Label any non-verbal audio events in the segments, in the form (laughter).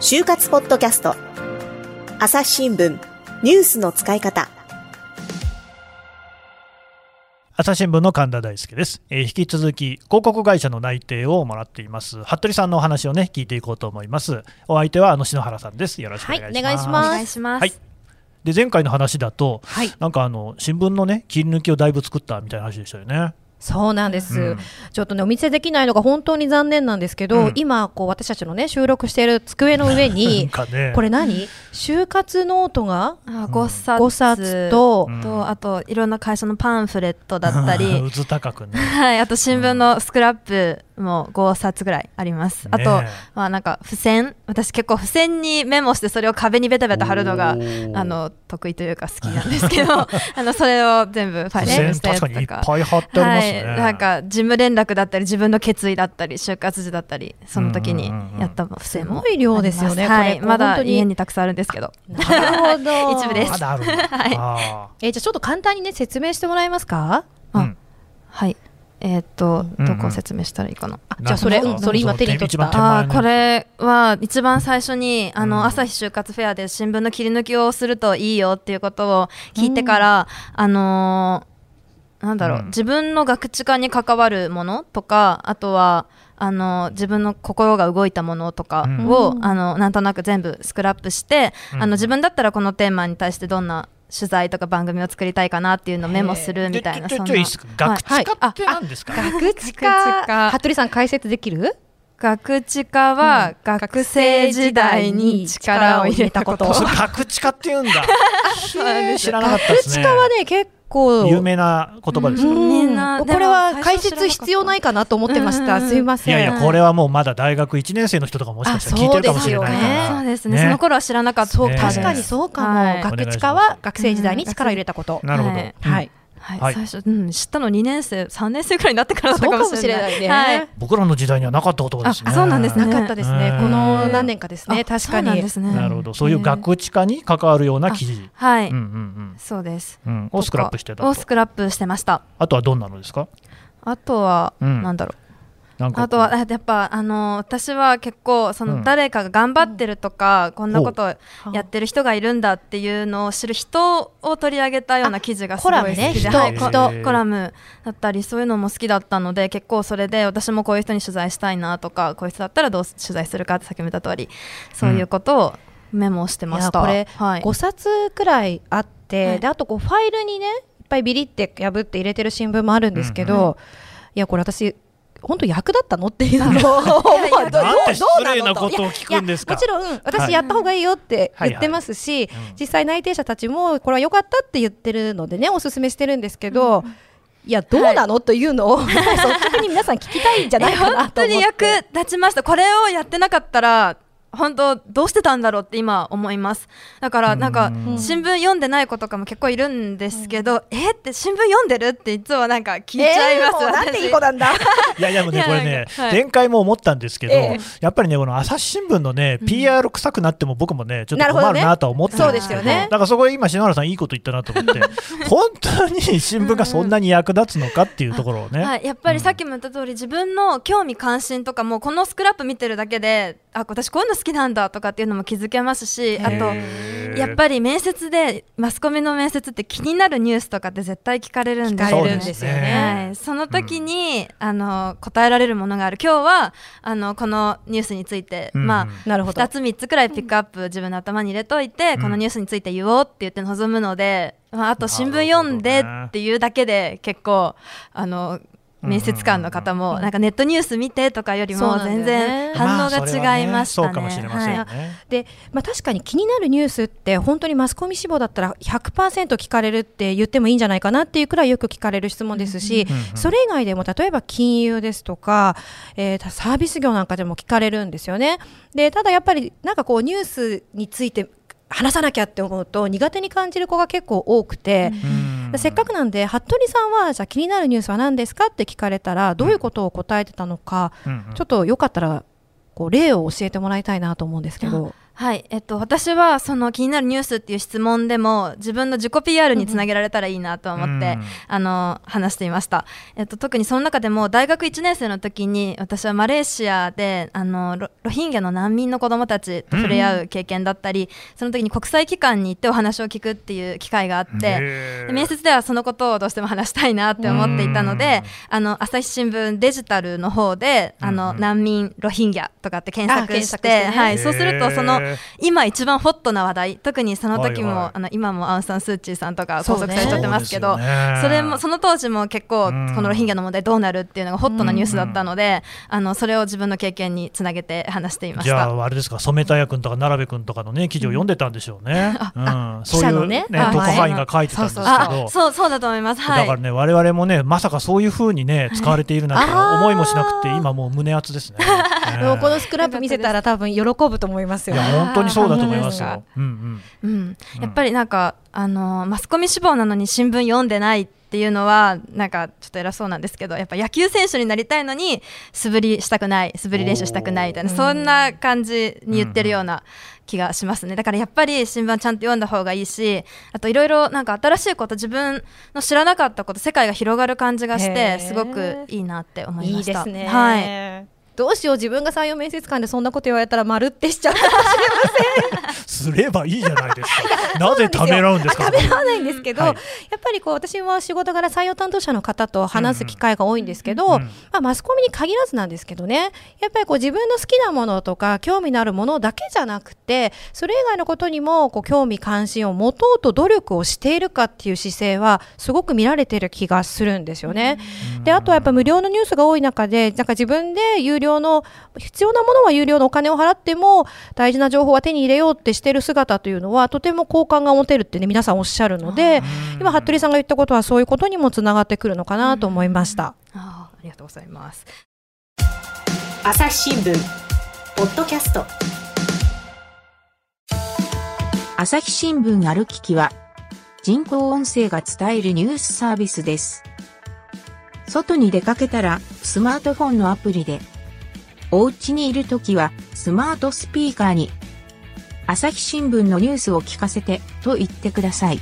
就活ポッドキャスト。朝日新聞。ニュースの使い方。朝日新聞の神田大輔です、えー引き続き広告会社の内定をもらっています。服部さんのお話をね聞いていこうと思います。お相手はあの篠原さんです。よろしくお願いします、はいお願いします。お願いします。はい。で前回の話だと、はい。なんかあの新聞のね切り抜きをだいぶ作ったみたいな話でしたよねそうなんです、うん。ちょっとねお見せできないのが本当に残念なんですけど、うん。今こう私たちのね収録している机の上に (laughs) かね。これ何？就活ノートがあ5冊5冊と、うん。とあといろんな会社のパンフレットだったり。(laughs) うず高くね。はい、あと新聞のスクラップも5冊ぐらいあります。あとね、まあなんか付箋、私結構付箋にメモしてそれを壁にベタベタ貼るのがあの得意というか好きなんですけど、(laughs) あのそれを全部ファイリングしたやつ確かにいっ。ぱい貼ってありますね、はい、なんか事務連絡だったり自分の決意だったり就活時だったりその時にやった付箋もすごい量ですよねはい、まだ本当に。家にたくさんあるんですけど。なるほど。(laughs) 一部です。まだあるんだ、はい。あえーじゃあちょっと簡単にね説明してもらえますか？ーうん。はいえーっとうんどこを説明したらいいかな、あじゃあそれ、それ今手に取ったあーこれは一番最初にあの、うん。朝日就活フェアで新聞の切り抜きをするといいよっていうことを聞いてから、あのーなんだろう、うん。自分の学知化に関わるものとかあとはあの自分の心が動いたものとかを、うん。あのなんとなく全部スクラップして、うん。あの自分だったらこのテーマに対してどんな取材とか番組を作りたいかなっていうのをメモするみたいなそんな。ちょちょいいですか？学知化って何ですか、学知学知化化服部さん解説できる？学知化は学生時代に力を入れたこと。(laughs) 学知化って言うんだ。(laughs) 知らなかったで学すね。知化はね結構有名な言葉ですか、うん。みんなこれは解説必要ないかなと思ってました。すいません。いやいやこれはもうまだ大学1年生の人とかもしかしたら聞いてるかもしれないかあそうですよらそうですね。ね。その頃は知らなかった。確かにそうかも。はい学知化は学生時代に力を入れたこと。なるほど、はい。うんはい。最初、うん、知ったの2年生3年生くらいになってからだったかもしれない。そうかもしれはないね。僕らの時代にはなかった言葉ですね。あそうなんですね。なかったですね。う。ん。この何年かですね。あ確かに。そうなんで。すね。なるほど。そういう学知化に関わるような記事。はい、うんうんそうです。うんうん。をスクラップしてたと。をスクラップしてました。あとはどんなのですか？あとは、うん。なんだろうあとはあやっぱあの私は結構そうん。の誰かが頑張ってるとか、こんなことやってる人がいるんだっていうのを知る人を取り上げたような記事がすごい好きで、コラムね人はい、コラムだったりそういうのも好きだったので結構それで私もこういう人に取材したいなとかこういう人だったらどう取材するかってさっきも言った通りそういうことをメモしてました、いやこれはい、5冊くらいあって、はい。であとこうファイルにねいっぱいビリって破って入れてる新聞もあるんですけど、いやこれ私本当役立ったの？っていうのを。ど。(laughs) どうなことを聞くんですか？いやもちろん私やった方がいいよって言ってますし、はいはいうん。実際内定者たちもこれは良かったって言ってるのでねおすすめしてるんですけど、いやどうなの、というのを率直に皆さん聞きたいんじゃないかな本と思って。(laughs) 当に役立ちました。これをやってなかったら本当どうしてたんだろうって今思います。だからなんかうん新聞読んでない子とかも結構いるんですけど、えって新聞読んでるっていつもなんか聞いちゃいます、えーもうなんていい子私なんだ。いやいやもうね (laughs) これねはい。前回も思ったんですけど、ええ。やっぱりねこの朝日新聞のね PR 臭くなっても僕もねちょっと困るなとは思ってるんですけどそうですよね。だからそこで今篠原さんいいこと言ったなと思って (laughs) 本当に新聞がそんなに役立つのかっていうところをね、はい、やっぱりさっきも言った通り、自分の興味関心とかもこのスクラップ見てるだけであ私こういうの好きなんだとかっていうのも気づけますしあとやっぱり面接でマスコミの面接って気になるニュースとかって絶対聞かれるんですよね。れるんですよね。はい、その時に、あの答えられるものがある。今日はあのこのニュースについて、うんまあなるほど。2つ3つくらいピックアップ自分の頭に入れといて、うん。このニュースについて言おうって言って臨むので、まあ、あと新聞読んでっていうだけで結構あの面接官の方もなんかネットニュース見てとかよりも全然反応が違いましたね。そうかもしれませんね、はい。で、まあ、確かに気になるニュースって本当にマスコミ志望だったら100%聞かれるって言ってもいいんじゃないかなっていうくらいよく聞かれる質問ですし、それ以外でも例えば金融ですとか、えーサービス業なんかでも聞かれるんですよね。でただやっぱりなんかこうニュースについて話さなきゃって思うと苦手に感じる子が結構多くて、うんせっかくなんで服部さんはじゃあ気になるニュースは何ですかって聞かれたらどういうことを答えてたのか、うんうん。ちょっとよかったらこう例を教えてもらいたいなと思うんですけど。はい、えっと、私はその気になるニュースっていう質問でも自分の自己 PR につなげられたらいいなと思って、うん。あの話していました、えっと、特にその中でも大学1年生の時に私はマレーシアであのロロヒンギャの難民の子どもたちと触れ合う経験だったり、その時に国際機関に行ってお話を聞くっていう機会があって。面接ではそのことをどうしても話したいなって思っていたので、あの朝日新聞デジタルの方で、あのうんうん。難民ロヒンギャとかって検索して、はい、そうするとその今一番ホットな話題特にその時も、はいはい。あの今もアウン・サン・スー・チーさんとか拘束されちゃってますけどそね。それもその当時も結構うん。このロヒンギャの問題どうなるっていうのがホットなニュースだったので、あのそれを自分の経験につなげて話していましじゃた。あ、あれですか、染谷君とか奈良部君とかのね、記事を読んでたんでしょうね。うん、そういうねね、あ特派員が書いてたんですけど。あそうそうだと思います。はい。だからね、我々もね、まさかそういう風にね、使われているなんて思いもしなくて、今もう胸熱ですね。このスクラップ見せたら多分喜ぶと思いますよ。いや、本当にそうだと思いますよ。うんうん。うん、やっぱりなんか、あのマスコミ志望なのに新聞読んでないっていうのはなんかちょっと偉そうなんですけどやっぱ野球選手になりたいのに素振りしたくない素振り練習したくないみたいなそんな感じに言ってるような気がしますね。だからやっぱり新聞はちゃんと読んだ方がいいしあといろいろなんか新しいこと自分の知らなかったこと世界が広がる感じがしてすごくいいなって思いいました。いですね、はいどうしよう自分が採用面接官でそんなこと言われたら丸ってしちゃうすればいいじゃないですか。なぜためらうんですか。ためらわないんですけど、はいやっぱりこう私は仕事柄採用担当者の方と話す機会が多いんですけど、うんうんまあ、マスコミに限らずなんですけどねやっぱりこう自分の好きなものとか興味のあるものだけじゃなくてそれ以外のことにもこう興味関心を持とうと努力をしているかっていう姿勢はすごく見られている気がするんですよね。であとはやっぱ無料のニュースが多い中でなんか自分で有料の必要なものは有料のお金を払っても大事な情報は手に入れようってしてる姿というのはとても好感が持てるってね皆さんおっしゃるので今服部さんが言ったことはそういうことにもつながってくるのかなと思いました。あーありがとうございます朝日新聞ポッドキャスト朝日新聞歩ききは、人工音声が伝えるニュースサービスです。外に出かけたら、スマートフォンのアプリで、お家にいるときは、スマートスピーカーに、朝日新聞のニュースを聞かせて、と言ってください。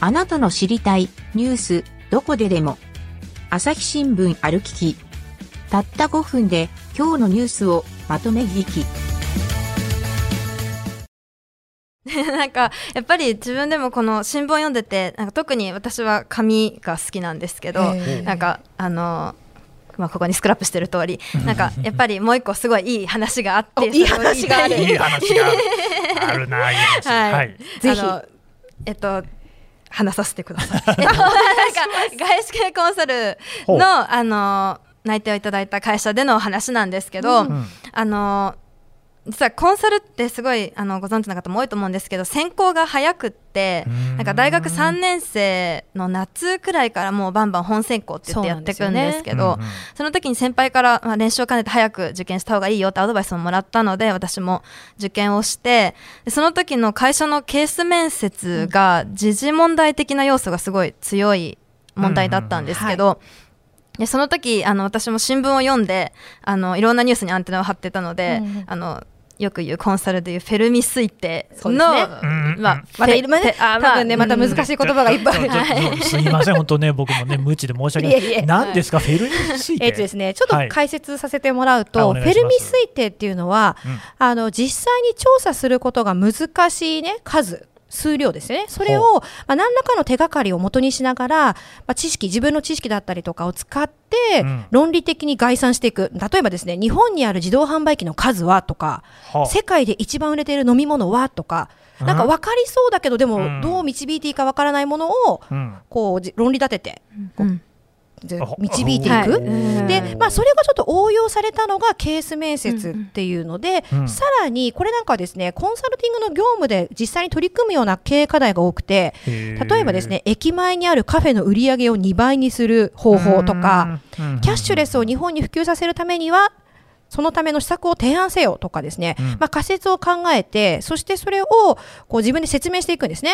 あなたの知りたい、ニュース、どこででも、朝日新聞歩きき。たった5分で、今日のニュースをまとめ聞き。(laughs) なんかやっぱり自分でもこの新聞を読んでてなんか特に私は紙が好きなんですけどなんかあのまあ、ここにスクラップしてる通りなんかやっぱりもう一個すごいいい話があっておいい話があるいい話がある。な、いい話。はいはい。ぜひえっと話させてください。(laughs) えっとなんか外資系コンサルのあの内定をいただいた会社での話なんですけど、んあの実はコンサルってすごいあのご存知の方も多いと思うんですけど選考が早くってうん。なんか大学3年生の夏くらいからもうバンバン本選考って言ってやっていくんですけどうんうんその時に先輩から、まあ、練習を兼ねて早く受験した方がいいよってアドバイスをもらったので私も受験をしてでその時の会社のケース面接が時事問題的な要素がすごい強い問題だったんですけど、でその時あの私も新聞を読んであのいろんなニュースにアンテナを張ってたので、うんうん。あのよく言うコンサルでいうフェルミ推定の、ね。まあ、またフェまたあ多分ねまた難しい言葉がいっぱい。すいません、本当ね、僕もね、無知で申し訳ない。いえいえ。何ですか、フェルミ推定。えっとですね、ちょっとはい解説させてもらうと、フェルミ推定っていうのは、うん。あの実際に調査することが難しい、ね、数数量ですよね。それを、まあ、何らかの手がかりを元にしながら、まあ、知識、自分の知識だったりとかを使ってうん、論理的に概算していく。例えばですね、日本にある自動販売機の数はとか、はあ。世界で一番売れている飲み物はとか、なんか分かりそうだけど、でもうん。どう導いていいか分からないものを、うん。こうじ論理立てて、導いていく？はい。で、まあ、それがちょっと応用されたのがケース面接っていうので、うんうんさらにこれなんかはですねコンサルティングの業務で実際に取り組むような経営課題が多くて例えばですね駅前にあるカフェの売り上げを2倍にする方法とか、うんうん。キャッシュレスを日本に普及させるためにはそのための施策を提案せよとかですね、うん。まあ、仮説を考えてそしてそれをこう自分で説明していくんですね。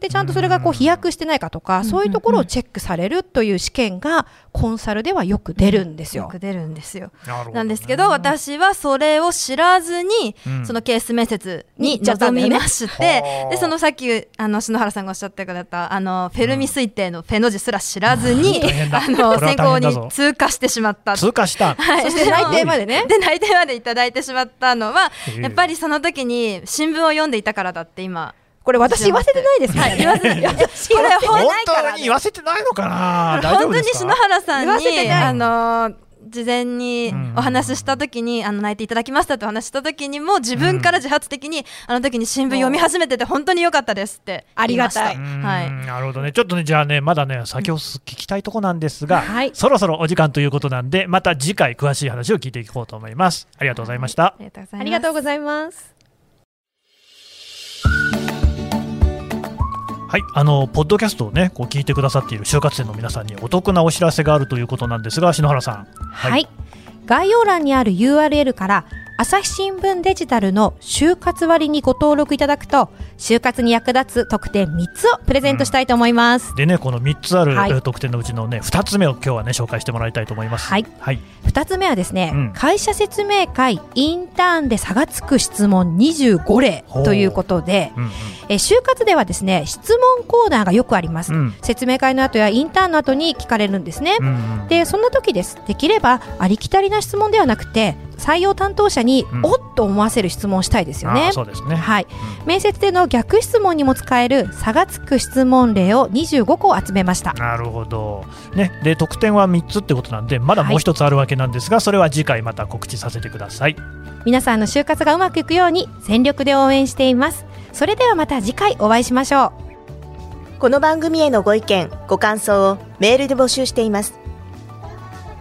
でちゃんとそれがこう飛躍してないかとか、そういうところをチェックされるという試験がコンサルではよく出るんですよ。よく出るんですよ。なるほどね。なんですけど、私はそれを知らずに、うん。そのケース面接に臨みまして、はあ。で、そのさっき、あの、篠原さんがおっしゃってくれた、あの、フェルミ推定のフェの字すら知らずに、あの、選考に通過してしまった。通過した。はい。そして内定までね。(laughs) で、内定までいただいてしまったのはやっぱりその時に新聞を読んでいたからだって今、これ私言わせてないですか、はい。言わせてない。私言わせて本ないから。当に言わせてないのかな？(laughs) 大丈本当に夫ですか？篠原さんに、あの事前にうん。お話しした時に、あの泣いていただきましたってお話しした時にも自分から自発的に、あの時に新聞読み始めてて本当に良かったですってありがうーん。はい。なるほどね、ちょっとね、じゃあね、まだね、先ほど聞きたいとこなんですが、はい。そろそろお時間ということなんで、また次回、詳しい話を聞いていこうと思います。ありがとうございました。ありがとうございありがとうございます。はい、あのポッドキャストをね、こう聞いてくださっている就活生の皆さんにお得なお知らせがあるということなんですが、篠原さん。はい、概要欄にある URL から朝日新聞デジタルの就活割にご登録いただくと就活に役立つ特典3つをプレゼントしたいと思います、でね、この3つある、特典のうちのね、2つ目を今日はね、紹介してもらいたいと思います。はい。はい、2つ目はですね、うん。会社説明会インターンで差がつく質問25例ほうということでうんうんえ就活ではですね質問コーナーがよくあります、うん。説明会の後やインターンの後に聞かれるんですね、うんうんでそんな時です。できればありきたりな質問ではなくて採用担当者に、うん。おっと思わせる質問をしたいですよあねーそうですね。はい、うん。面接での逆質問にも使える差がつく質問例を25個集めました。なるほど、ね、で得点は3つってことなんでまだもう1つあるわけなんですが、それは次回また告知させてください。皆さんの就活がうまくいくように全力で応援していますそれではまた次回お会いしましょうこの番組へのご意見、ご感想をメールで募集しています。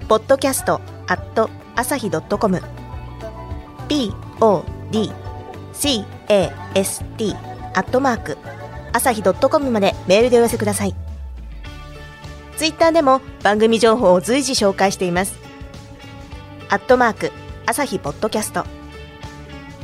podcast アット朝日 .com p o d c a s t アットマーク朝日 .com までメールでお寄せください。ツイッターでも番組情報を随時紹介しています。アットマーク朝日ポッドキャスト